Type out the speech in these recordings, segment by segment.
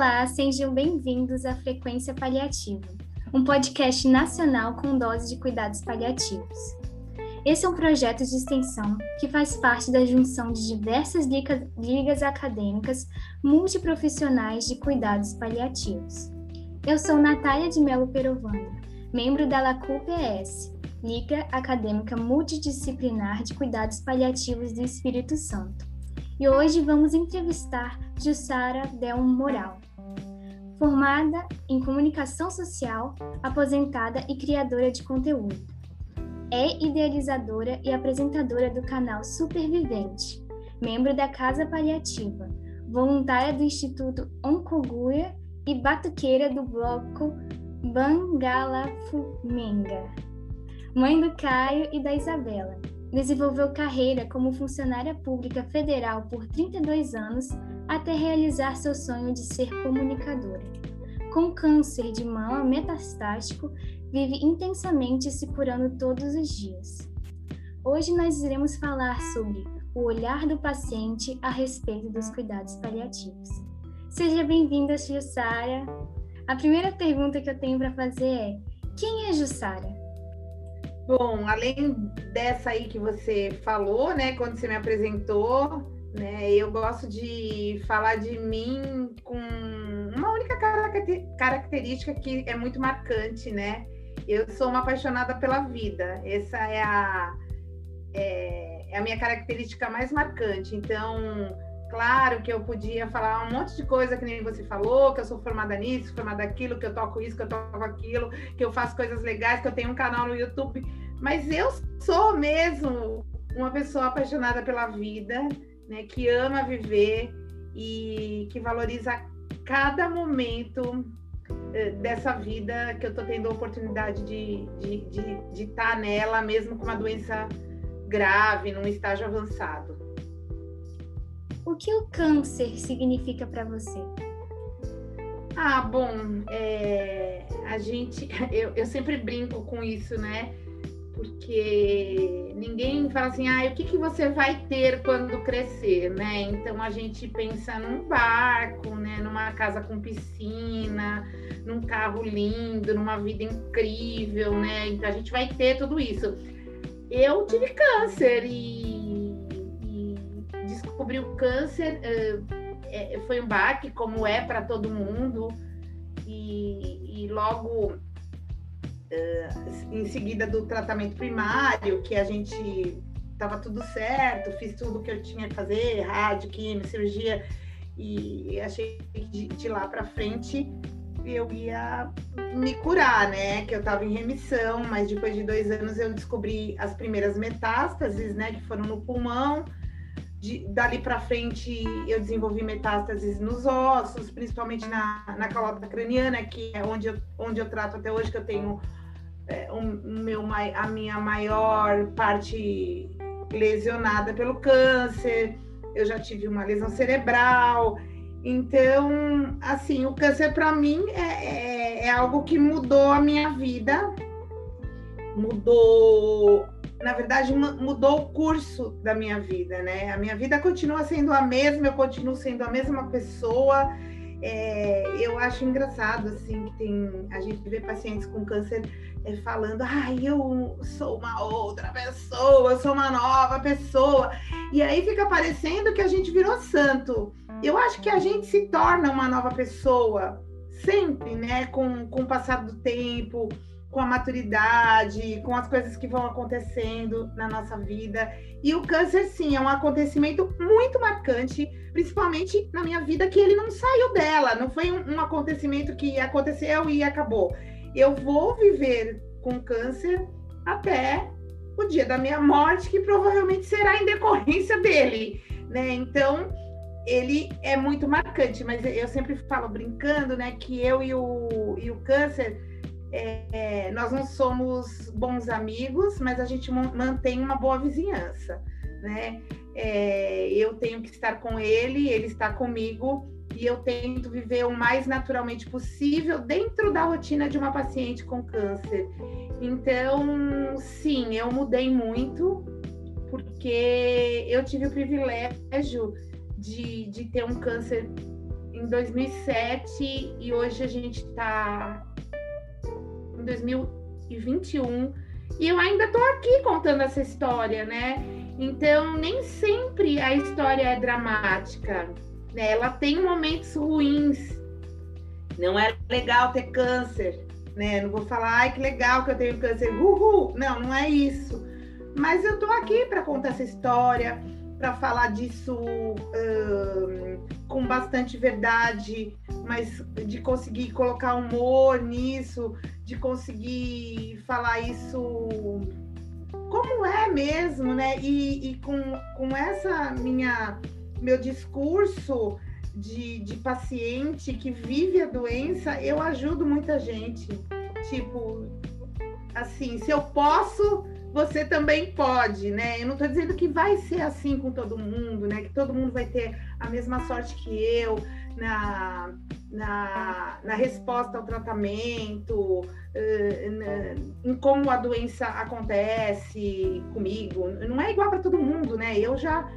Olá, sejam bem-vindos à Frequência Paliativa, um podcast nacional com dose de cuidados paliativos. Esse é um projeto de extensão que faz parte da junção de diversas ligas acadêmicas multiprofissionais de cuidados paliativos. Eu sou Natália de Melo Perovanda, membro da LACU-PS, Liga Acadêmica Multidisciplinar de Cuidados Paliativos do Espírito Santo. E hoje vamos entrevistar Jussara Del Moral, formada em comunicação social, aposentada e criadora de conteúdo. É idealizadora e apresentadora do canal Supervivente, membro da Casa Paliativa, voluntária do Instituto Oncoguia e batuqueira do bloco Bangalafumenga mãe do Caio e da Isabela. Desenvolveu carreira como funcionária pública federal por 32 anos até realizar seu sonho de ser comunicadora. Com câncer de mama metastático, vive intensamente se curando todos os dias. Hoje nós iremos falar sobre o olhar do paciente a respeito dos cuidados paliativos. Seja bem-vinda, Jussara. A primeira pergunta que eu tenho para fazer é: quem é Jussara? Bom, além dessa aí que você falou, né, quando você me apresentou, né, eu gosto de falar de mim com uma única característica que é muito marcante, né? Eu sou uma apaixonada pela vida. Essa é a, é, é a minha característica mais marcante. Então, Claro que eu podia falar um monte de coisa que nem você falou, que eu sou formada nisso, formada naquilo, que eu toco isso, que eu toco aquilo, que eu faço coisas legais, que eu tenho um canal no YouTube. Mas eu sou mesmo uma pessoa apaixonada pela vida, né, que ama viver e que valoriza cada momento eh, dessa vida que eu estou tendo a oportunidade de estar de, de, de tá nela, mesmo com uma doença grave, num estágio avançado. O que o câncer significa para você? Ah, bom, é, a gente, eu, eu sempre brinco com isso, né? Porque ninguém fala assim, ah, o que, que você vai ter quando crescer, né? Então a gente pensa num barco, né? Numa casa com piscina, num carro lindo, numa vida incrível, né? Então a gente vai ter tudo isso. Eu tive câncer e descobri o câncer, uh, foi um baque, como é para todo mundo, e, e logo uh, em seguida do tratamento primário, que a gente estava tudo certo, fiz tudo que eu tinha que fazer, rádio, química, cirurgia, e achei que de, de lá para frente eu ia me curar, né? Que eu estava em remissão, mas depois de dois anos eu descobri as primeiras metástases, né? Que foram no pulmão de, dali para frente eu desenvolvi metástases nos ossos, principalmente na, na calota craniana, que é onde eu, onde eu trato até hoje, que eu tenho é, um, meu, a minha maior parte lesionada pelo câncer, eu já tive uma lesão cerebral. Então, assim, o câncer para mim é, é, é algo que mudou a minha vida, mudou na verdade, mudou o curso da minha vida, né? A minha vida continua sendo a mesma, eu continuo sendo a mesma pessoa. É, eu acho engraçado, assim, que tem, a gente vê pacientes com câncer é, falando, ai, ah, eu sou uma outra pessoa, eu sou uma nova pessoa. E aí fica parecendo que a gente virou santo. Eu acho que a gente se torna uma nova pessoa, sempre, né? Com, com o passar do tempo, com a maturidade, com as coisas que vão acontecendo na nossa vida. E o câncer, sim, é um acontecimento muito marcante, principalmente na minha vida, que ele não saiu dela, não foi um, um acontecimento que aconteceu e acabou. Eu vou viver com câncer até o dia da minha morte, que provavelmente será em decorrência dele, né? Então, ele é muito marcante, mas eu sempre falo brincando, né, que eu e o, e o câncer é, nós não somos bons amigos, mas a gente mantém uma boa vizinhança, né? É, eu tenho que estar com ele, ele está comigo e eu tento viver o mais naturalmente possível dentro da rotina de uma paciente com câncer. Então, sim, eu mudei muito porque eu tive o privilégio de, de ter um câncer em 2007 e hoje a gente está em 2021 e eu ainda estou aqui contando essa história, né? Então nem sempre a história é dramática, né? Ela tem momentos ruins. Não é legal ter câncer, né? Não vou falar, ai que legal que eu tenho câncer, uhul. Não, não é isso. Mas eu estou aqui para contar essa história, para falar disso com bastante verdade, mas de conseguir colocar humor nisso, de conseguir falar isso como é mesmo, né? E, e com, com essa minha meu discurso de, de paciente que vive a doença, eu ajudo muita gente. Tipo, assim, se eu posso você também pode, né? Eu não estou dizendo que vai ser assim com todo mundo, né? Que todo mundo vai ter a mesma sorte que eu na, na, na resposta ao tratamento, em como a doença acontece comigo. Não é igual para todo mundo, né? Eu já,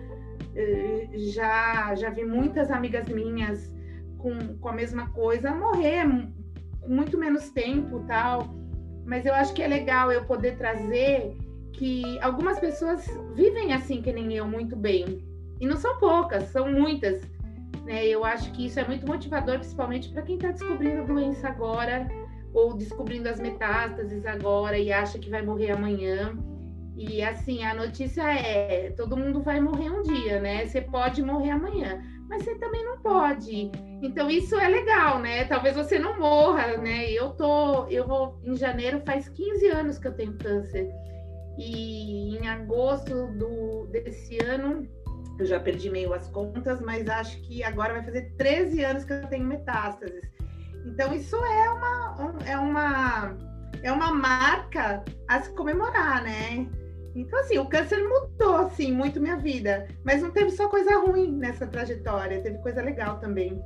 já, já vi muitas amigas minhas com, com a mesma coisa morrer com muito menos tempo tal. Mas eu acho que é legal eu poder trazer que algumas pessoas vivem assim que nem eu muito bem. E não são poucas, são muitas. Né? Eu acho que isso é muito motivador, principalmente para quem está descobrindo a doença agora ou descobrindo as metástases agora e acha que vai morrer amanhã. E assim, a notícia é: todo mundo vai morrer um dia, né? Você pode morrer amanhã, mas você também não pode. Então isso é legal, né? Talvez você não morra, né? Eu tô, eu vou em janeiro faz 15 anos que eu tenho câncer. E em agosto do, desse ano, eu já perdi meio as contas, mas acho que agora vai fazer 13 anos que eu tenho metástases. Então, isso é uma, é uma, é uma marca a se comemorar, né? Então, assim, o câncer mudou, assim, muito minha vida. Mas não teve só coisa ruim nessa trajetória, teve coisa legal também.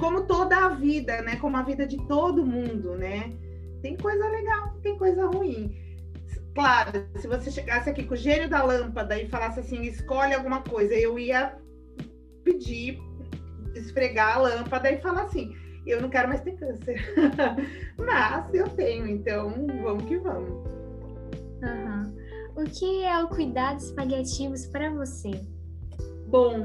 Como toda a vida, né? Como a vida de todo mundo, né? Tem coisa legal, tem coisa ruim. Claro, se você chegasse aqui com o gênio da lâmpada e falasse assim, escolhe alguma coisa, eu ia pedir, esfregar a lâmpada e falar assim, eu não quero mais ter câncer. Mas eu tenho, então vamos que vamos. Uhum. O que é o cuidados paliativos para você? Bom,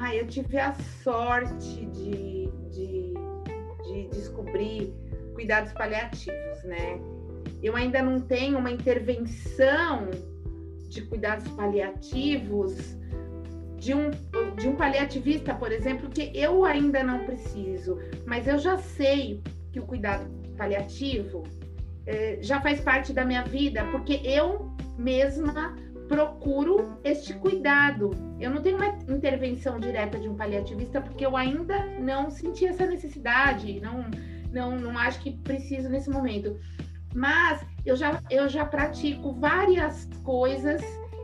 ai, eu tive a sorte de, de, de descobrir cuidados paliativos, né? Eu ainda não tenho uma intervenção de cuidados paliativos de um, de um paliativista, por exemplo, que eu ainda não preciso, mas eu já sei que o cuidado paliativo eh, já faz parte da minha vida, porque eu mesma procuro este cuidado. Eu não tenho uma intervenção direta de um paliativista, porque eu ainda não senti essa necessidade, não, não, não acho que preciso nesse momento. Mas eu já, eu já pratico várias coisas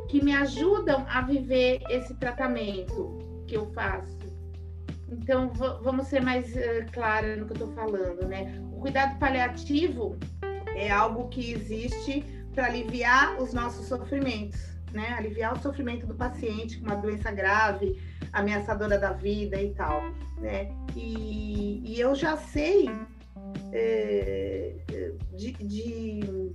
que me ajudam a viver esse tratamento que eu faço. Então, vamos ser mais uh, clara no que eu estou falando, né? O cuidado paliativo é algo que existe para aliviar os nossos sofrimentos, né? Aliviar o sofrimento do paciente com uma doença grave, ameaçadora da vida e tal, né? E, e eu já sei é, de, de,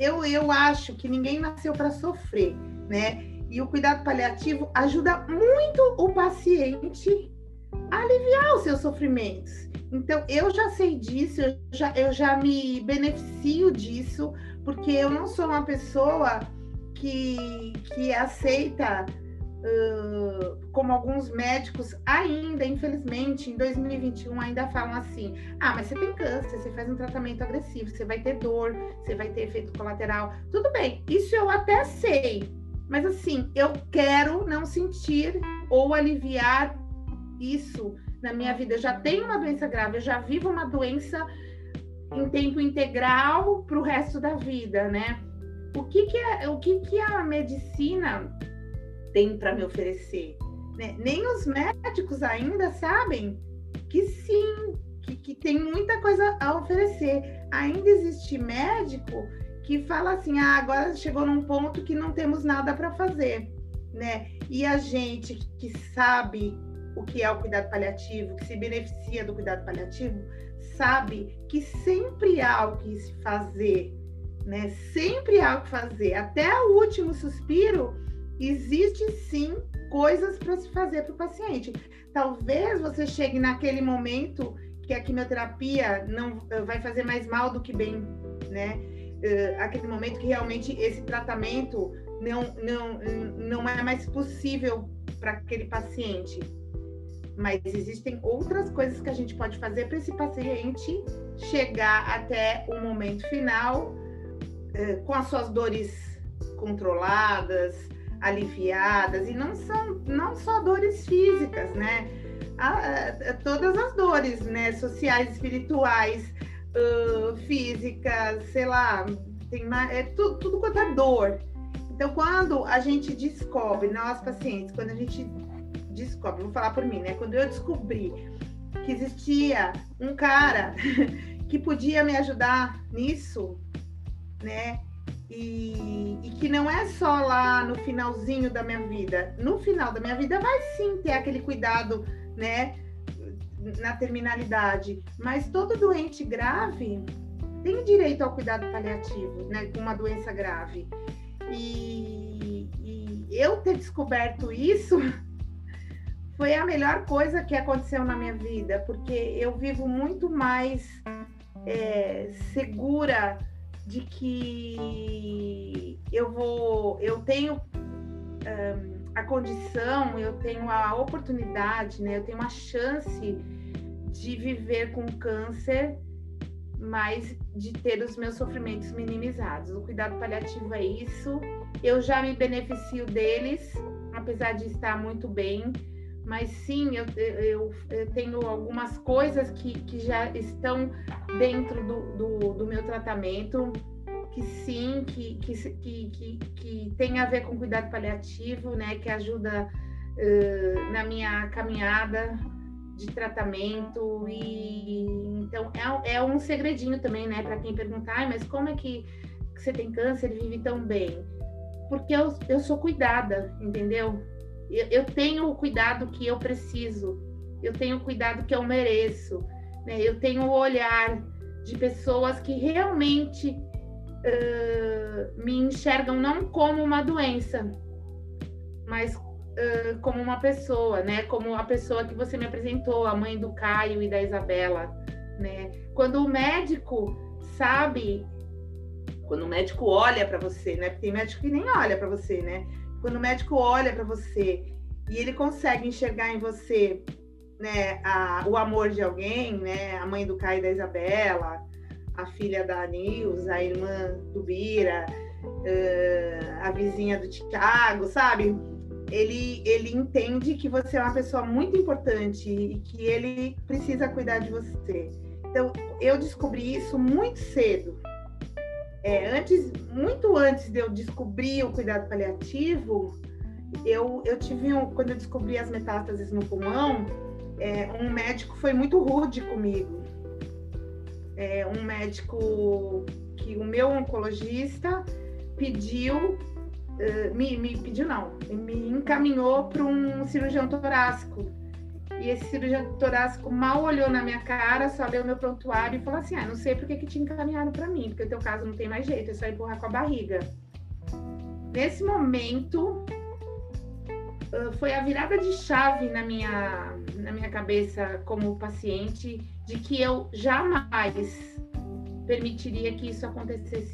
eu, eu acho que ninguém nasceu para sofrer, né? E o cuidado paliativo ajuda muito o paciente a aliviar os seus sofrimentos. Então, eu já sei disso, eu já, eu já me beneficio disso, porque eu não sou uma pessoa que, que aceita como alguns médicos ainda, infelizmente, em 2021 ainda falam assim: ah, mas você tem câncer, você faz um tratamento agressivo, você vai ter dor, você vai ter efeito colateral. Tudo bem, isso eu até sei, mas assim, eu quero não sentir ou aliviar isso na minha vida. Eu já tenho uma doença grave, eu já vivo uma doença em tempo integral para o resto da vida, né? O que, que é, o que, que a medicina tem para me oferecer. Né? Nem os médicos ainda sabem que sim, que, que tem muita coisa a oferecer. Ainda existe médico que fala assim: ah, agora chegou num ponto que não temos nada para fazer. Né? E a gente que sabe o que é o cuidado paliativo, que se beneficia do cuidado paliativo, sabe que sempre há o que se fazer, né? Sempre há o que fazer. Até o último suspiro, existe sim coisas para se fazer para o paciente. Talvez você chegue naquele momento que a quimioterapia não eh, vai fazer mais mal do que bem, né? Uh, aquele momento que realmente esse tratamento não, não, não é mais possível para aquele paciente. Mas existem outras coisas que a gente pode fazer para esse paciente chegar até o momento final uh, com as suas dores controladas, aliviadas, e não são não só dores físicas, né? A, a, todas as dores, né? Sociais, espirituais, uh, físicas, sei lá, tem é tudo, tudo quanto é dor. Então, quando a gente descobre, nós pacientes, quando a gente descobre, vou falar por mim, né? Quando eu descobri que existia um cara que podia me ajudar nisso, né? E, e, que não é só lá no finalzinho da minha vida. No final da minha vida vai sim ter aquele cuidado, né? Na terminalidade. Mas todo doente grave tem direito ao cuidado paliativo, né? Com uma doença grave. E, e eu ter descoberto isso foi a melhor coisa que aconteceu na minha vida, porque eu vivo muito mais é, segura de que eu vou, eu tenho um, a condição, eu tenho a oportunidade, né? Eu tenho a chance de viver com câncer, mas de ter os meus sofrimentos minimizados. O cuidado paliativo é isso. Eu já me beneficio deles, apesar de estar muito bem. Mas sim, eu, eu, eu tenho algumas coisas que, que já estão dentro do, do, do meu tratamento, que sim, que, que, que, que, tem a ver com cuidado paliativo, né? Que ajuda uh, na minha caminhada de tratamento e então é, é um segredinho também, né, para quem perguntar, mas como é que, que, você tem câncer e vive tão bem? Porque eu, eu sou cuidada, entendeu? Eu, eu tenho o cuidado que eu preciso, eu tenho o cuidado que eu mereço, né? Eu tenho o olhar de pessoas que realmente uh, me enxergam não como uma doença, mas uh, como uma pessoa, né? Como a pessoa que você me apresentou, a mãe do Caio e da Isabela, né? Quando o médico sabe, quando o médico olha para você, né? Porque tem médico que nem olha para você, né? Quando o médico olha para você e ele consegue enxergar em você, né, a, o amor de alguém, né? A mãe do Caio e da Isabela, a filha da Nils, a irmã do Bira, uh, a vizinha do Tiago, sabe? ele, ele entende que você é uma pessoa muito importante e que ele precisa cuidar de você. Então, eu descobri isso muito cedo. É, antes, muito antes de eu descobrir o cuidado paliativo, eu, eu tive um, quando eu descobri as metástases no pulmão, é, um médico foi muito rude comigo. É, um médico que o meu oncologista pediu uh, me, me pediu não, me encaminhou para um cirurgião torácico. E esse cirurgião torácico mal olhou na minha cara, só leu meu prontuário e falou assim: ah, não sei por que, que te encaminharam para mim, porque o teu caso não tem mais jeito, é só empurrar com a barriga. Nesse momento, foi a virada de chave na minha, na minha cabeça como paciente de que eu jamais permitiria que isso acontecesse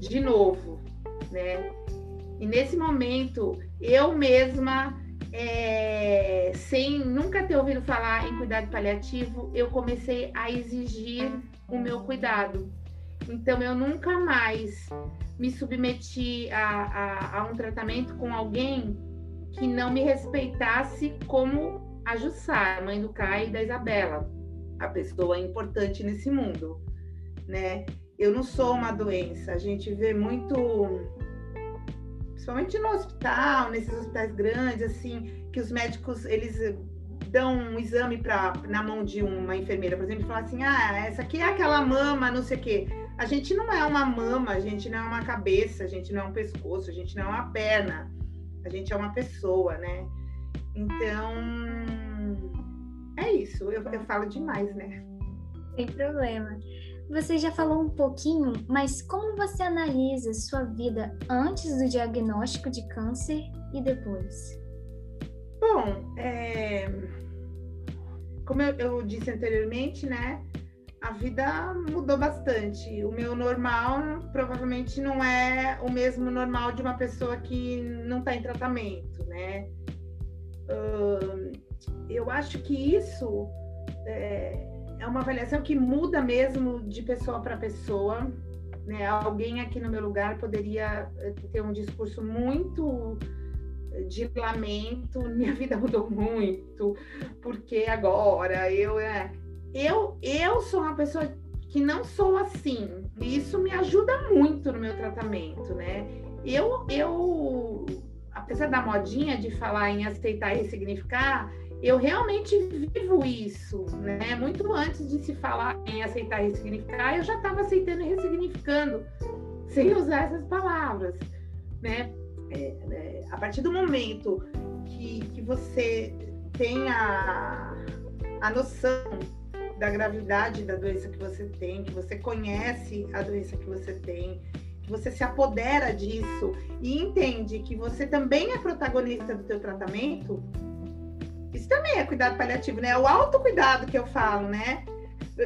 de novo né? E nesse momento, eu mesma, é, sem nunca ter ouvido falar em cuidado paliativo, eu comecei a exigir o meu cuidado. Então, eu nunca mais me submeti a, a, a um tratamento com alguém que não me respeitasse como a Jussar, mãe do Caio e da Isabela, a pessoa importante nesse mundo, né? Eu não sou uma doença. A gente vê muito principalmente no hospital, nesses hospitais grandes, assim, que os médicos eles dão um exame para na mão de uma enfermeira, por exemplo, e falam assim: ah, essa aqui é aquela mama, não sei o quê. A gente não é uma mama, a gente não é uma cabeça, a gente não é um pescoço, a gente não é uma perna, a gente é uma pessoa, né? Então, é isso. Eu, eu falo demais, né? Sem problema. Você já falou um pouquinho, mas como você analisa sua vida antes do diagnóstico de câncer e depois? Bom, é... como eu, eu disse anteriormente, né? a vida mudou bastante. O meu normal provavelmente não é o mesmo normal de uma pessoa que não está em tratamento, né? Eu acho que isso é, é, uma avaliação que muda mesmo de pessoa para pessoa. Né? Alguém aqui no meu lugar poderia eh, ter um discurso muito de lamento, minha vida mudou muito, porque agora eu é, eu, eu sou uma pessoa que não sou assim. E isso me ajuda muito no meu tratamento, né? Eu, eu, apesar da modinha de falar em aceitar e ressignificar, eu realmente vivo isso, né? Muito antes de se falar em aceitar e ressignificar, eu já estava aceitando e ressignificando, sem usar essas palavras, né? É, é, a partir do momento que, que você tem a, a noção da gravidade da doença que você tem, que você conhece a doença que você tem, que você se apodera disso e entende que você também é protagonista do teu tratamento, isso também é cuidado paliativo, né? É o autocuidado que eu falo, né?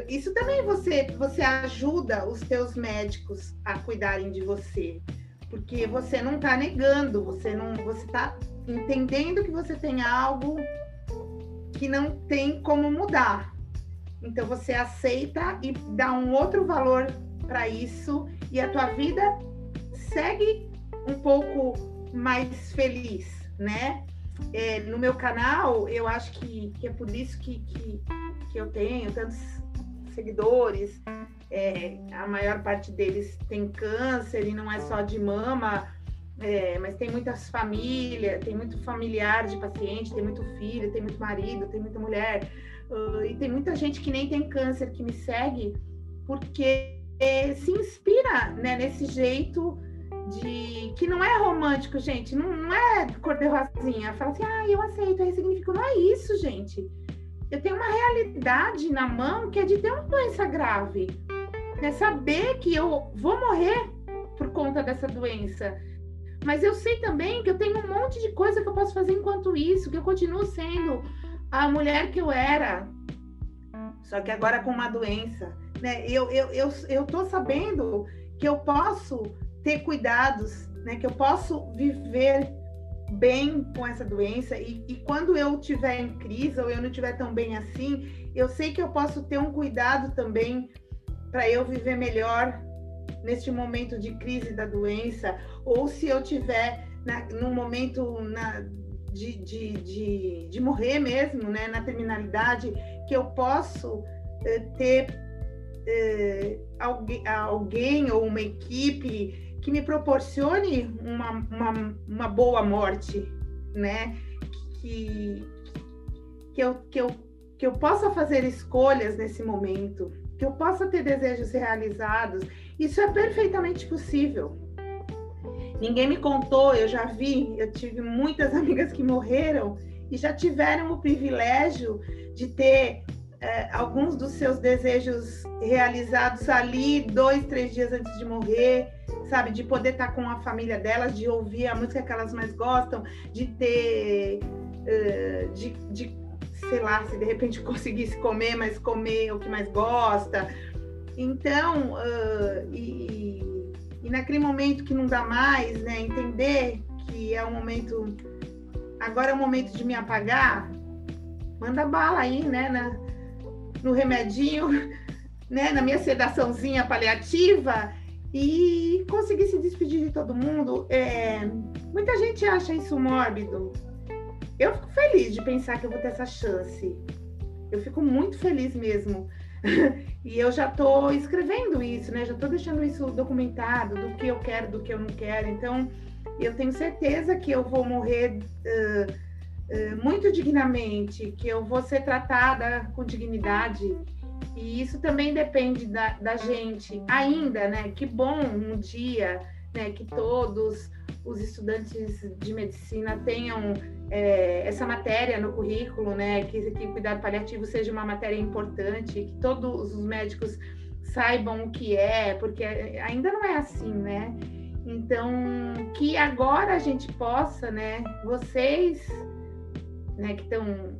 Isso também você você ajuda os teus médicos a cuidarem de você, porque você não está negando, você não você está entendendo que você tem algo que não tem como mudar, então você aceita e dá um outro valor para isso e a tua vida segue um pouco mais feliz, né? É, no meu canal, eu acho que, que é por isso que, que, que, eu tenho tantos seguidores. É, a maior parte deles tem câncer e não é só de mama, é, mas tem muitas famílias, tem muito familiar de paciente, tem muito filho, tem muito marido, tem muita mulher. Uh, e tem muita gente que nem tem câncer que me segue porque se inspira né, nesse jeito de que não é romântico, gente, não, não é cor-de-rosinha. Fala assim, ah, eu aceito, eu ressignifico. Não é isso, gente. Eu tenho uma realidade na mão que é de ter uma doença grave. Né? Saber que eu vou morrer por conta dessa doença. Mas eu sei também que eu tenho um monte de coisa que eu posso fazer enquanto isso, que eu continuo sendo a mulher que eu era, só que agora com uma doença. Né? Eu, eu, eu, eu tô sabendo que eu posso ter cuidados, né? que eu posso viver bem com essa doença e, e quando eu tiver em crise ou eu não tiver tão bem assim, eu sei que eu posso ter um cuidado também para eu viver melhor neste momento de crise da doença ou se eu tiver na, num momento na, de, de, de, de morrer mesmo, né, na terminalidade, que eu posso eh, ter eh, alguém, alguém ou uma equipe que me proporcione uma, uma, uma boa morte, né? Que, que, eu, que, eu, que eu possa fazer escolhas nesse momento, que eu possa ter desejos realizados. Isso é perfeitamente possível. Ninguém me contou, eu já vi, eu tive muitas amigas que morreram e já tiveram o privilégio de ter é, alguns dos seus desejos realizados ali dois, três dias antes de morrer, sabe? De poder estar com a família delas, de ouvir a música que elas mais gostam, de ter. Uh, de, de, sei lá, se de repente conseguisse comer, mas comer o que mais gosta. Então, uh, e, e naquele momento que não dá mais, né, entender que é o momento, agora é o momento de me apagar, manda bala aí, né, na, no remedinho, né, na minha sedaçãozinha paliativa e conseguir se despedir de todo mundo. É, muita gente acha isso mórbido. Eu fico feliz de pensar que eu vou ter essa chance. Eu fico muito feliz mesmo. e eu já estou escrevendo isso, né? Já estou deixando isso documentado do que eu quero, do que eu não quero. Então, eu tenho certeza que eu vou morrer uh, uh, muito dignamente, que eu vou ser tratada com dignidade. E isso também depende da, da gente ainda, né? Que bom um dia, né? Que todos os estudantes de medicina tenham é, essa matéria no currículo, né? Que, que cuidado paliativo seja uma matéria importante, que todos os médicos saibam o que é, porque ainda não é assim, né? Então, que agora a gente possa, né? Vocês, né, que estão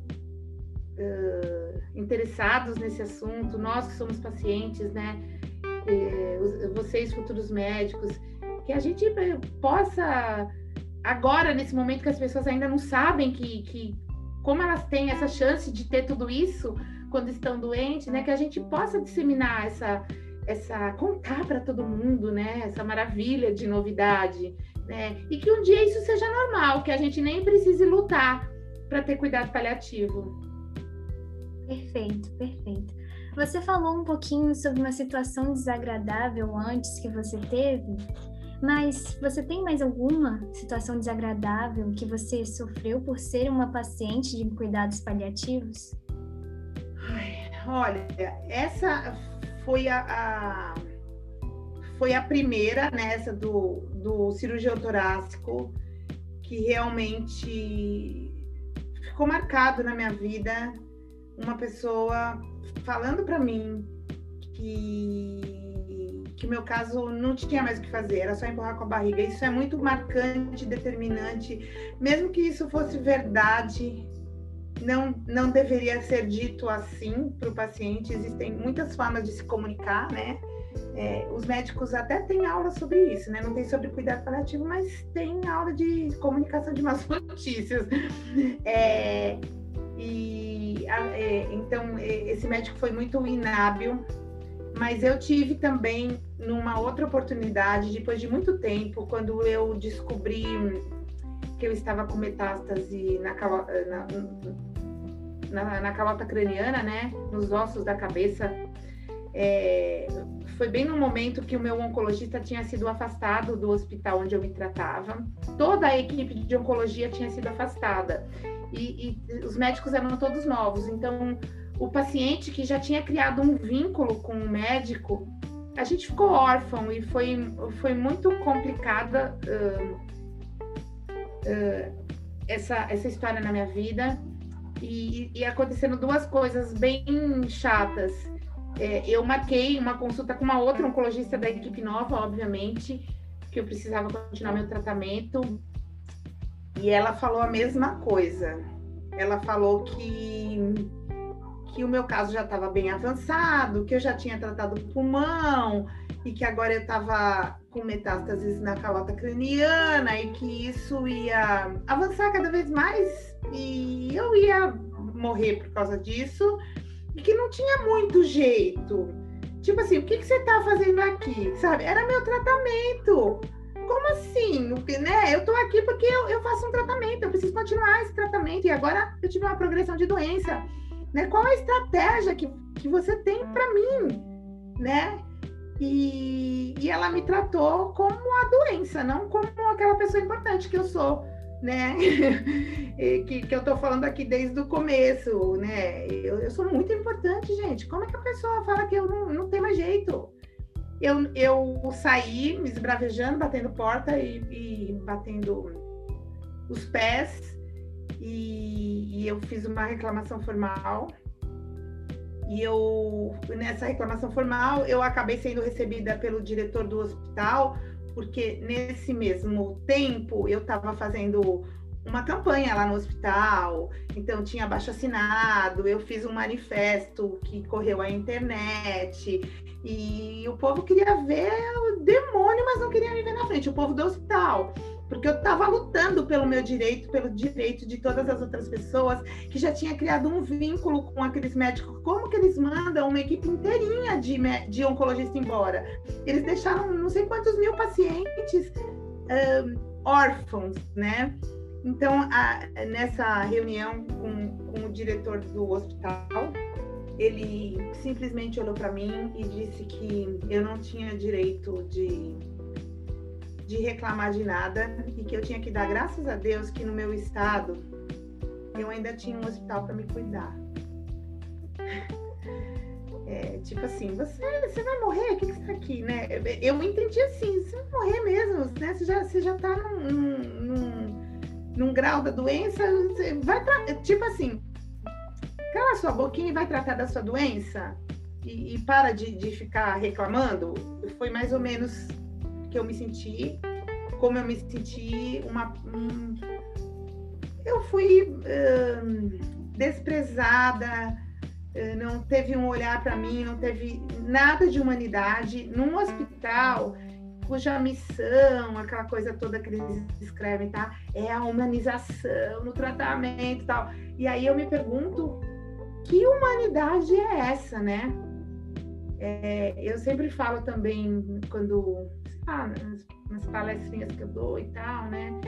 uh, interessados nesse assunto, nós que somos pacientes, né? vocês, futuros médicos, que a gente possa, agora, nesse momento que as pessoas ainda não sabem que, que como elas têm essa chance de ter tudo isso quando estão doentes, né? Que a gente possa disseminar essa, essa contar para todo mundo, né? Essa maravilha de novidade, né? E que um dia isso seja normal, que a gente nem precise lutar para ter cuidado paliativo. Perfeito, perfeito. Você falou um pouquinho sobre uma situação desagradável antes que você teve, mas você tem mais alguma situação desagradável que você sofreu por ser uma paciente de cuidados paliativos? Olha, essa foi a, a foi a primeira né, do, do cirurgião torácico que realmente ficou marcado na minha vida uma pessoa falando para mim que que o meu caso não tinha mais o que fazer, era só empurrar com a barriga. Isso é muito marcante, determinante. Mesmo que isso fosse verdade, não, não deveria ser dito assim para o paciente. Existem muitas formas de se comunicar, né? É, os médicos até têm aula sobre isso, né? Não tem sobre cuidado paliativo, mas tem aula de comunicação de más notícias. É, e então é, esse médico foi muito inábil, mas eu tive também numa outra oportunidade, depois de muito tempo, quando eu descobri que eu estava com metástase na, na, na, na calota craniana, né, nos ossos da cabeça. É, foi bem no momento que o meu oncologista tinha sido afastado do hospital onde eu me tratava. Toda a equipe de oncologia tinha sido afastada e, e os médicos eram todos novos. Então, o paciente que já tinha criado um vínculo com o médico, a gente ficou órfão e foi, foi muito complicada uh, uh, essa, essa história na minha vida. E, e acontecendo duas coisas bem chatas. É, eu marquei uma consulta com uma outra oncologista da equipe nova, obviamente, que eu precisava continuar meu tratamento. E ela falou a mesma coisa. Ela falou que que o meu caso já estava bem avançado, que eu já tinha tratado o pulmão e que agora eu estava com metástases na calota craniana e que isso ia avançar cada vez mais e eu ia morrer por causa disso e que não tinha muito jeito. Tipo assim, o que, que você está fazendo aqui? Sabe? Era meu tratamento como assim? Né? Eu tô aqui porque eu, eu, faço um tratamento, eu preciso continuar esse tratamento e agora eu tive uma progressão de doença. Né? Qual a estratégia que, que você tem para mim? Né? E, e ela me tratou como a doença, não como aquela pessoa importante que eu sou, né? que, que eu tô falando aqui desde o começo, né? Eu, eu sou muito importante, gente. Como é que a pessoa fala que eu não, não tenho mais jeito? Eu, eu saí me esbravejando, batendo porta e, e batendo os pés, e, e, eu fiz uma reclamação formal. E eu, nessa reclamação formal, eu acabei sendo recebida pelo diretor do hospital, porque nesse mesmo tempo eu estava fazendo uma campanha lá no hospital, então tinha abaixo assinado, eu fiz um manifesto que correu à internet, e o povo queria ver o demônio, mas não queria me ver na frente, o povo do hospital. Porque eu estava lutando pelo meu direito, pelo direito de todas as outras pessoas, que já tinha criado um vínculo com aqueles médicos. Como que eles mandam uma equipe inteirinha de, de oncologista embora? Eles deixaram não sei quantos mil pacientes um, órfãos, né? Então, a, nessa reunião com, com o diretor do hospital, ele simplesmente olhou para mim e disse que eu não tinha direito de, de reclamar de nada e que eu tinha que dar graças a Deus que no meu estado eu ainda tinha um hospital para me cuidar. É, tipo assim, você, você vai morrer? O que, que você tá aqui, né? Eu entendi assim, você vai morrer mesmo, né? Você já, você já tá num, num, num grau da doença, vai tipo assim, cala sua boquinha e vai tratar da sua doença e, e para de, de ficar reclamando. Foi mais ou menos que eu me senti, como eu me senti uma. Um, eu fui desprezada, eh, não teve um olhar para mim, não teve nada de humanidade num hospital cuja missão, aquela coisa toda que eles escrevem, tá? É a humanização no tratamento e tal. E aí eu me pergunto, que humanidade é essa, né? É, eu sempre falo também, quando, ah, nas, nas palestrinhas que eu dou e tal, né?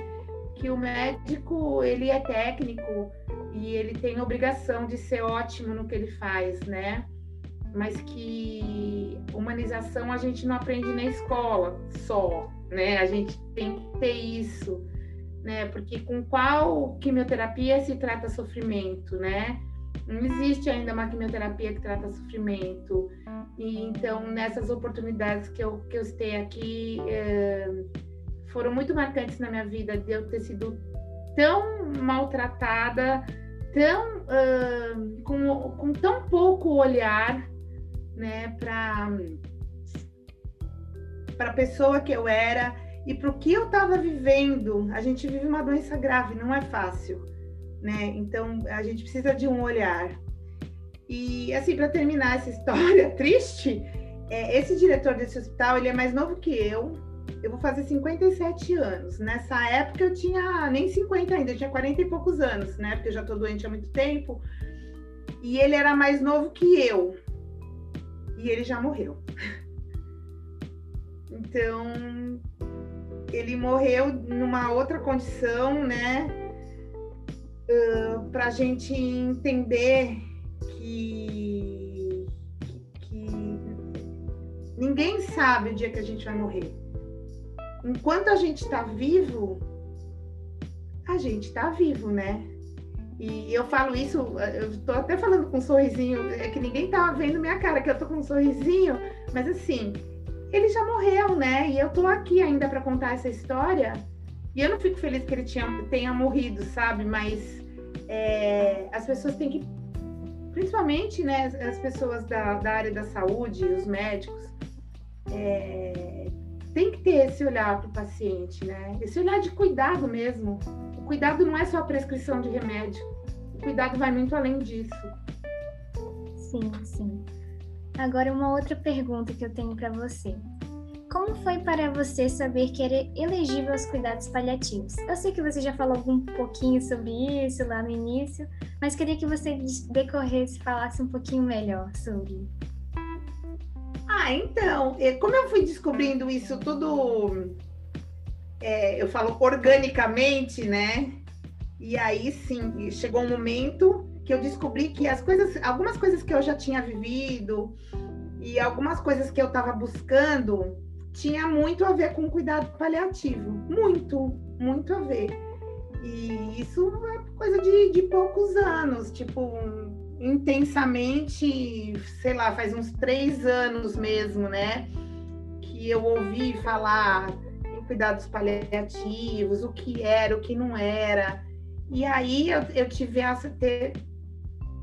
que o médico ele é técnico e ele tem obrigação de ser ótimo no que ele faz, né? Mas que humanização a gente não aprende na escola só, né? A gente tem que ter isso, né? Porque com qual quimioterapia se trata sofrimento, né? Não existe ainda uma quimioterapia que trata sofrimento. E então, nessas oportunidades que eu, que eu citei aqui, é foram muito marcantes na minha vida de eu ter sido tão maltratada, tão uh, com, com tão pouco olhar, né, para para a pessoa que eu era e para o que eu estava vivendo. A gente vive uma doença grave, não é fácil, né? Então a gente precisa de um olhar. E assim, para terminar essa história triste, é, esse diretor desse hospital, ele é mais novo que eu, eu vou fazer 57 anos. Nessa época eu tinha nem 50 ainda, eu tinha 40 e poucos anos, né? Porque eu já tô doente há muito tempo. E ele era mais novo que eu. E ele já morreu. Então, ele morreu numa outra condição, né? Para a gente entender que, que ninguém sabe o dia que a gente vai morrer enquanto a gente está vivo, a gente está vivo, né? E eu falo isso, eu tô até falando com um sorrisinho, é que ninguém tava vendo minha cara, que eu tô com um sorrisinho, mas assim, ele já morreu, né? E eu tô aqui ainda para contar essa história. E eu não fico feliz que ele tinha, tenha morrido, sabe? Mas é, as pessoas têm que, principalmente, né, as pessoas da, da área da saúde, os médicos, é, tem que ter esse olhar para o paciente, né? Esse olhar de cuidado mesmo. O cuidado não é só a prescrição de remédio. O cuidado vai muito além disso. Sim, sim. Agora uma outra pergunta que eu tenho para você. Como foi para você saber que era elegível aos cuidados paliativos? Eu sei que você já falou um pouquinho sobre isso lá no início, mas queria que você decorresse, falasse um pouquinho melhor sobre. Ah, então, como eu fui descobrindo isso tudo, é, eu falo organicamente, né? E aí sim, chegou um momento que eu descobri que as coisas, algumas coisas que eu já tinha vivido e algumas coisas que eu estava buscando tinha muito a ver com cuidado paliativo, muito, muito a ver. E isso é coisa de, de poucos anos, tipo intensamente, sei lá, faz uns três anos mesmo, né? Que eu ouvi falar em cuidados paliativos, o que era, o que não era. E aí eu, eu tive essa ter,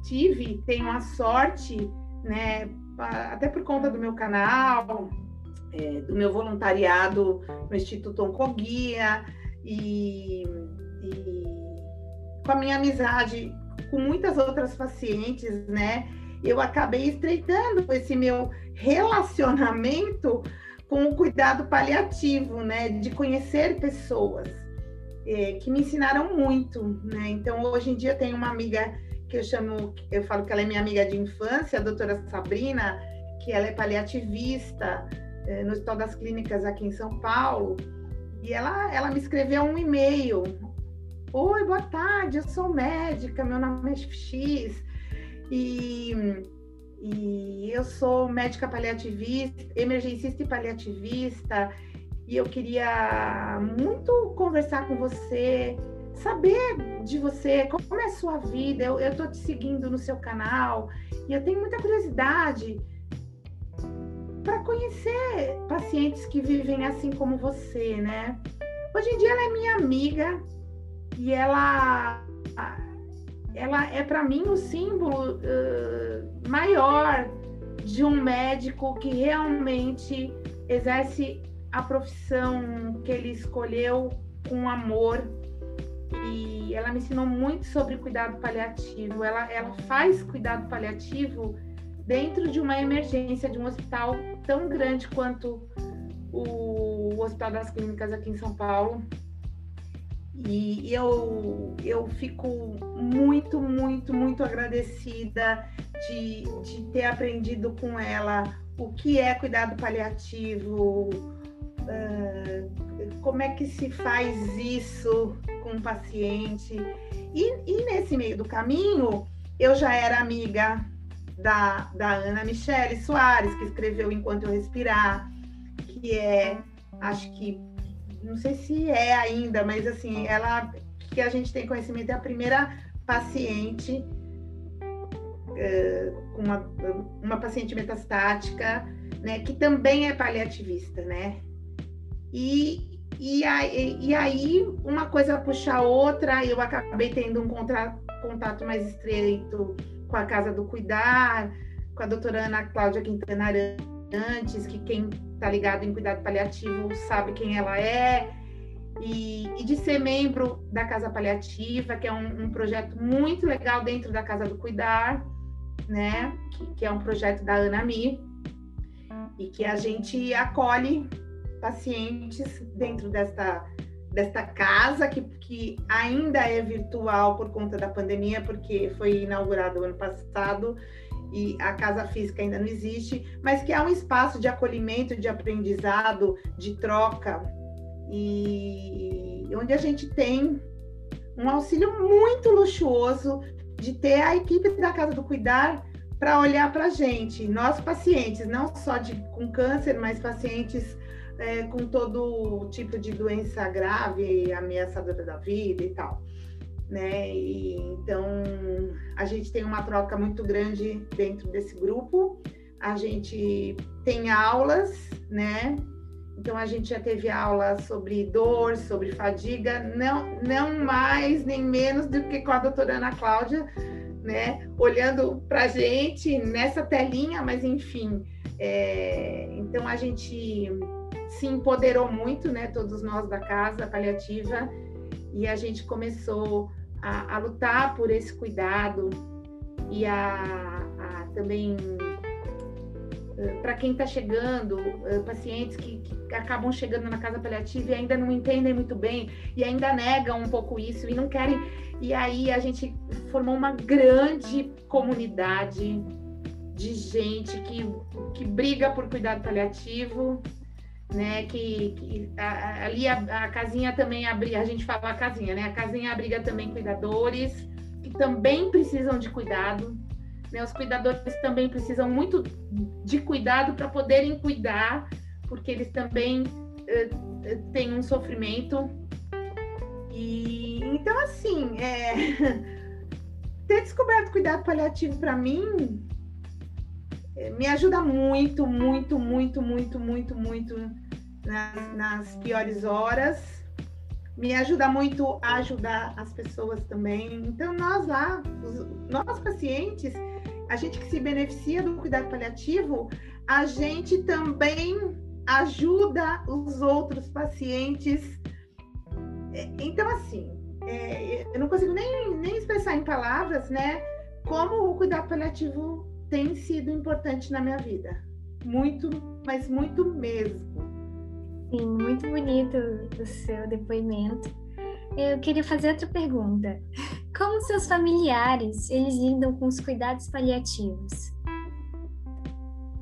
tive, tenho a sorte, né? Até por conta do meu canal, é, do meu voluntariado no Instituto Oncoguia e, e com a minha amizade com muitas outras pacientes, né? Eu acabei estreitando esse meu relacionamento com o cuidado paliativo, né? De conhecer pessoas é, que me ensinaram muito, né? Então, hoje em dia, eu tenho uma amiga que eu chamo, eu falo que ela é minha amiga de infância, a doutora Sabrina, que ela é paliativista no Hospital das Clínicas aqui em São Paulo. E ela, ela me escreveu um e-mail Oi, boa tarde, eu sou médica, meu nome é X e, e eu sou médica paliativista, emergencista e paliativista, e eu queria muito conversar com você saber de você, como é a sua vida. Eu estou te seguindo no seu canal e eu tenho muita curiosidade para conhecer pacientes que vivem assim como você, né? Hoje em dia ela é minha amiga e ela ela é para mim o símbolo uh, maior de um médico que realmente exerce a profissão que ele escolheu com amor e ela me ensinou muito sobre cuidado paliativo. Ela, ela faz cuidado paliativo dentro de uma emergência de um hospital tão grande quanto o, Hospital das Clínicas aqui em São Paulo. E eu, eu fico muito, muito, muito agradecida de, de ter aprendido com ela o que é cuidado paliativo, uh, como é que se faz isso com o paciente. E, e, nesse meio do caminho, eu já era amiga da, da Ana Michele Soares, que escreveu Enquanto Eu Respirar, que é, acho que não sei se é ainda, mas assim, ela que a gente tem conhecimento é a primeira paciente uh, uma, uma paciente metastática, né, que também é paliativista, né? E, e, aí, e aí uma coisa puxa a outra, eu acabei tendo um contra, contato mais estreito com a Casa do Cuidar, com a doutora Ana Cláudia Quintana Arantes, que quem está ligado em cuidado paliativo sabe quem ela é, e, e, de ser membro da Casa Paliativa, que é um, um, projeto muito legal dentro da Casa do Cuidar, né? Que, que é um projeto da Ana Mi, e que a gente acolhe pacientes dentro desta, desta casa, que, que ainda é virtual por conta da pandemia, porque foi inaugurado ano passado, e a casa física ainda não existe, mas que é um espaço de acolhimento, de aprendizado, de troca, e onde a gente tem um auxílio muito luxuoso de ter a equipe da Casa do Cuidar para olhar para a gente, nós pacientes, não só de, com câncer, mas pacientes é, com todo tipo de doença grave, ameaçadora da vida e tal né? E, então a gente tem uma troca muito grande dentro desse grupo. A gente tem aulas, né? Então a gente já teve aula sobre dor, sobre fadiga, não, não mais nem menos do que com a doutora Ana Cláudia, né? Olhando para a gente nessa telinha, mas enfim. É, então a gente se empoderou muito, né? Todos nós da casa paliativa, e a gente começou a, a lutar por esse cuidado e a, a também eh, para quem está chegando, eh, pacientes que, que, acabam chegando na casa paliativa e ainda não entendem muito bem e ainda negam um pouco isso e não querem. E aí a gente formou uma grande comunidade de gente que, que briga por cuidado paliativo, né? Que, que a, ali a, a, casinha também abriga, a gente fala a casinha, né? A casinha abriga também cuidadores que também precisam de cuidado. Né? Os cuidadores também precisam muito de cuidado para poderem cuidar, porque eles também uh, têm um sofrimento. E então assim, é... ter descoberto cuidado paliativo para mim me ajuda muito, muito, muito, muito, muito, muito nas, nas piores horas. Me ajuda muito a ajudar as pessoas também. Então, nós lá, os, nós pacientes, a gente que se beneficia do cuidado paliativo, a gente também ajuda os outros pacientes. É, então, assim, é, eu não consigo nem, nem expressar em palavras, né, como o cuidado paliativo tem sido importante na minha vida. Muito, mas muito mesmo. Sim, muito bonito o seu depoimento. Eu queria fazer outra pergunta. Como seus familiares, eles lidam com os cuidados paliativos?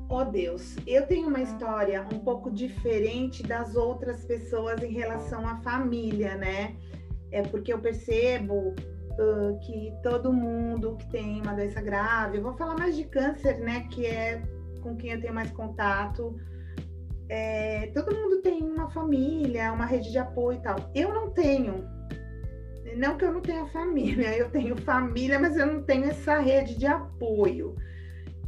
Oh Deus, eu tenho uma história um pouco diferente das outras pessoas em relação à família, né? É porque eu percebo uh, que todo mundo que tem uma doença grave, vou falar mais de câncer, né, que é com quem eu tenho mais contato, é, todo mundo tem uma família, uma rede de apoio e tal. Eu não tenho. não que eu não tenha família, eu tenho família, mas eu não tenho essa rede de apoio.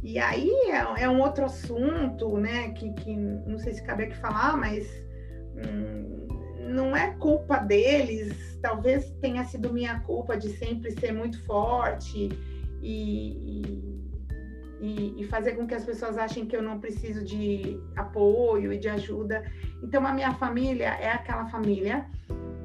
E aí é, é um outro assunto, né? Que, que não sei se cabe aqui falar, mas hum, não é culpa deles. Talvez tenha sido minha culpa de sempre ser muito forte e, e, e fazer com que as pessoas achem que eu não preciso de apoio e de ajuda. Então a minha família é aquela família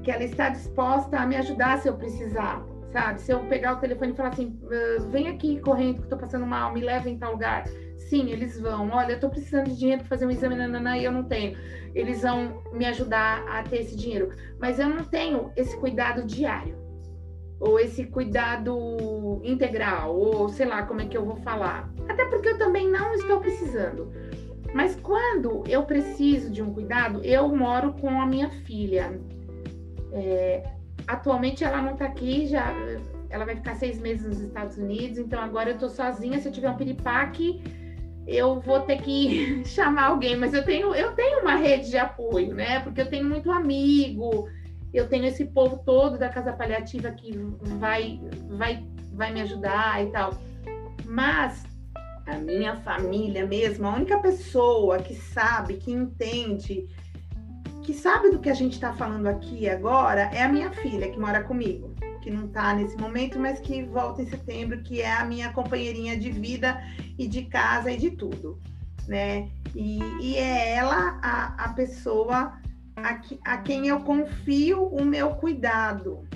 que ela está disposta a me ajudar se eu precisar, sabe? Se eu pegar o telefone e falar assim, ah, vem aqui correndo que estou passando mal, me leva em tal lugar. Sim, eles vão. Olha, eu estou precisando de dinheiro para fazer um exame nanana, e eu não tenho. Eles vão me ajudar a ter esse dinheiro. Mas eu não tenho esse cuidado diário. Ou esse cuidado integral, ou sei lá como é que eu vou falar. Até porque eu também não estou precisando. Mas quando eu preciso de um cuidado, eu moro com a minha filha. É, atualmente ela não está aqui, já ela vai ficar seis meses nos Estados Unidos, então agora eu estou sozinha. Se eu tiver um piripaque, eu vou ter que chamar alguém, mas eu tenho, eu tenho uma rede de apoio, né? Porque eu tenho muito amigo, eu tenho esse povo todo da casa paliativa que vai, vai, vai me ajudar e tal. Mas a minha família mesmo, a única pessoa que sabe, que entende que sabe do que a gente está falando aqui agora é a minha filha, que mora comigo, que não está nesse momento, mas que volta em setembro, que é a minha companheirinha de vida e de casa e de tudo, né? E, e é ela a, a pessoa a, que, a quem eu confio o meu cuidado,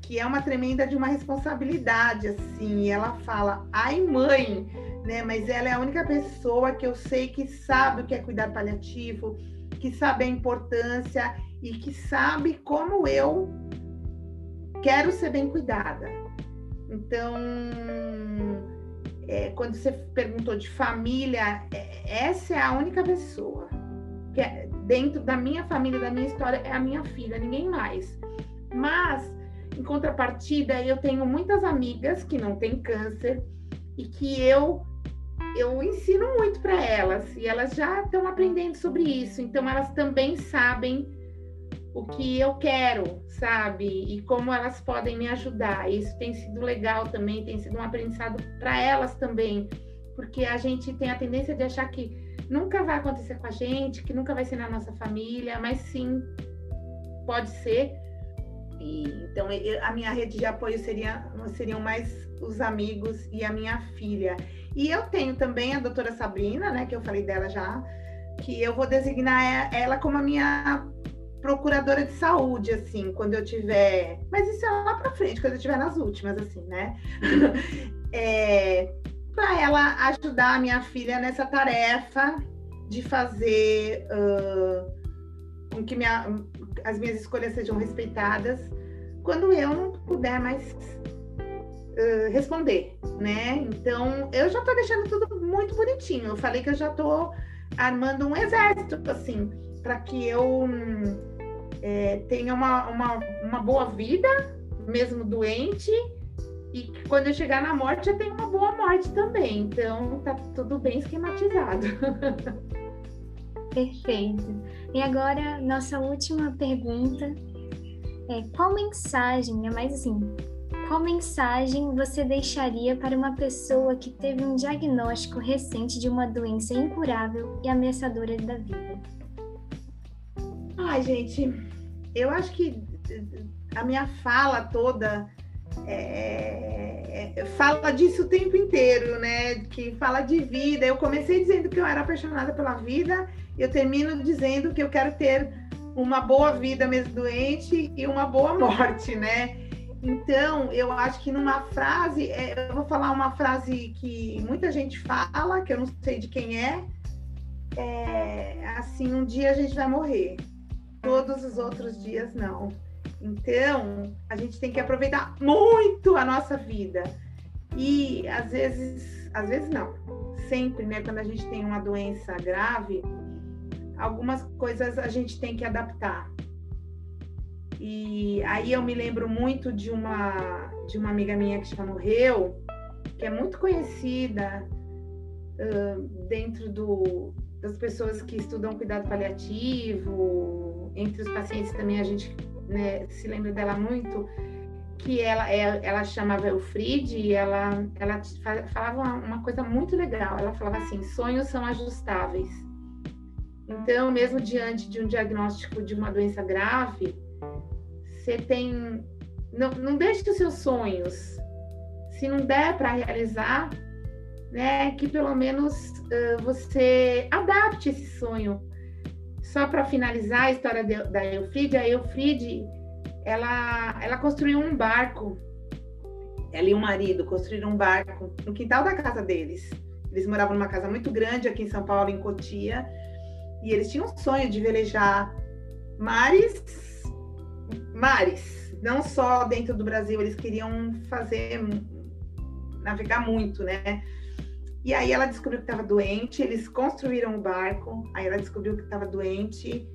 que é uma tremenda de uma responsabilidade, assim. E ela fala, ai mãe, né? Mas ela é a única pessoa que eu sei que sabe o que é cuidar paliativo, que sabe a importância e que sabe como eu quero ser bem cuidada. Então, é, quando você perguntou de família, é, essa é a única pessoa que é, dentro da minha família, da minha história, é a minha filha, ninguém mais. Mas, em contrapartida, eu tenho muitas amigas que não têm câncer e que eu eu ensino muito para elas e elas já estão aprendendo sobre isso, então elas também sabem o que eu quero, sabe? E como elas podem me ajudar. Isso tem sido legal também, tem sido um aprendizado para elas também, porque a gente tem a tendência de achar que nunca vai acontecer com a gente, que nunca vai ser na nossa família, mas sim pode ser. E, então a minha rede de apoio seria seriam mais os amigos e a minha filha. E eu tenho também a doutora Sabrina, né, que eu falei dela já, que eu vou designar ela como a minha procuradora de saúde, assim, quando eu tiver. Mas isso é lá para frente, quando eu tiver nas últimas, assim, né? é, para ela ajudar a minha filha nessa tarefa de fazer uh, com que minha, as minhas escolhas sejam respeitadas quando eu não puder mais responder, né? Então, eu já tô deixando tudo muito bonitinho. Eu falei que eu já tô armando um exército, assim, para que eu é, tenha uma, uma, uma boa vida, mesmo doente, e que quando eu chegar na morte, eu tenha uma boa morte também. Então, tá tudo bem esquematizado. Perfeito. E agora, nossa última pergunta é qual mensagem, é mais assim, qual mensagem você deixaria para uma pessoa que teve um diagnóstico recente de uma doença incurável e ameaçadora da vida? Ai, gente, eu acho que a minha fala toda é, fala disso o tempo inteiro, né? Que fala de vida. Eu comecei dizendo que eu era apaixonada pela vida, eu termino dizendo que eu quero ter uma boa vida mesmo doente e uma boa morte, né? Então, eu acho que numa frase, eu vou falar uma frase que muita gente fala, que eu não sei de quem é, é assim, um dia a gente vai morrer, todos os outros dias não. Então, a gente tem que aproveitar muito a nossa vida. E às vezes, às vezes não, sempre, né, quando a gente tem uma doença grave, algumas coisas a gente tem que adaptar. E aí eu me lembro muito de uma de uma amiga minha que já morreu, que é muito conhecida uh, dentro do, das pessoas que estudam cuidado paliativo, entre os pacientes também a gente né, se lembra dela muito, que ela, é, ela chamava Elfriede e ela, ela falava uma, coisa muito legal. Ela falava assim: sonhos são ajustáveis. Então, mesmo diante de um diagnóstico de uma doença grave, você tem. Não, não deixe os seus sonhos. Se não der para realizar, né, que pelo menos uh, você adapte esse sonho. Só para finalizar a história de, da Elfriede, a Elfriede ela, ela construiu um barco. Ela e o marido construíram um barco no quintal da casa deles. Eles moravam numa casa muito grande aqui em São Paulo, em Cotia, e eles tinham um sonho de velejar mares, mares, não só dentro do Brasil, eles queriam fazer navegar muito, né? E aí ela descobriu que estava doente, eles construíram o barco, aí ela descobriu que estava doente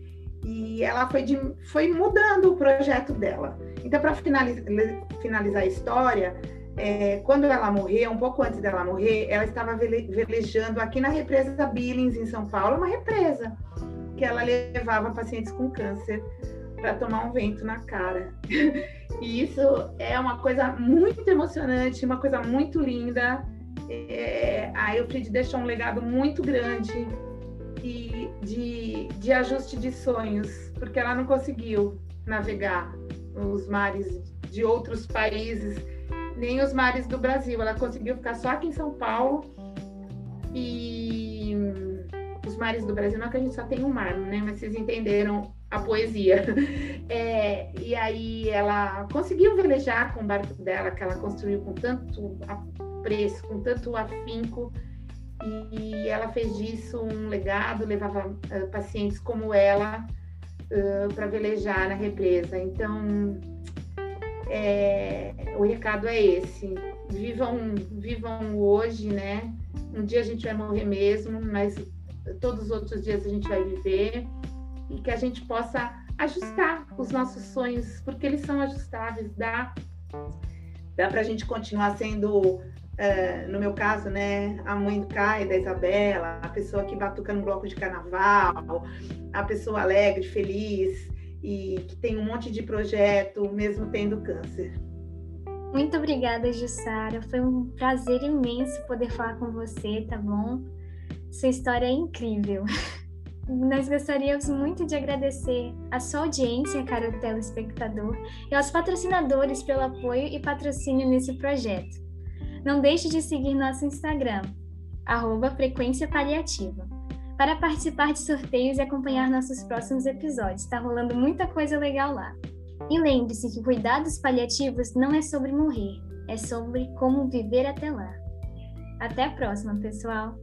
e ela foi, de, foi mudando o projeto dela. Então, para finalizar, finalizar a história, é, quando ela morreu, um pouco antes dela morrer, ela estava vele, velejando aqui na represa Billings, em São Paulo, uma represa que ela levava pacientes com câncer para tomar um vento na cara. e isso é uma coisa muito emocionante, uma coisa muito linda. É, a Eufrid deixou um legado muito grande de, de, de ajuste de sonhos, porque ela não conseguiu navegar os mares de outros países, nem os mares do Brasil. Ela conseguiu ficar só aqui em São Paulo e os mares do Brasil, não é que a gente só tem um mar, né? Mas vocês entenderam a poesia. É, e aí ela conseguiu velejar com o barco dela, que ela construiu com tanto apreço, com tanto afinco, e ela fez disso um legado, levava uh, pacientes como ela uh, para velejar na represa. Então, é, o recado é esse: vivam, vivam hoje, né? Um dia a gente vai morrer mesmo, mas todos os outros dias a gente vai viver e que a gente possa ajustar os nossos sonhos, porque eles são ajustáveis, dá, dá para a gente continuar sendo é, no meu caso, né, a mãe do Caio, da Isabela, a pessoa que batuca no bloco de carnaval, a pessoa alegre, feliz e que tem um monte de projeto, mesmo tendo câncer. Muito obrigada, Jussara. Foi um prazer imenso poder falar com você, tá bom? Sua história é incrível. Nós gostaríamos muito de agradecer a sua audiência, caro telespectador, e aos patrocinadores pelo apoio e patrocínio nesse projeto. Não deixe de seguir nosso Instagram, arroba Frequência Paliativa, para participar de sorteios e acompanhar nossos próximos episódios. Está rolando muita coisa legal lá. E lembre-se que cuidados paliativos não é sobre morrer, é sobre como viver até lá. Até a próxima, pessoal!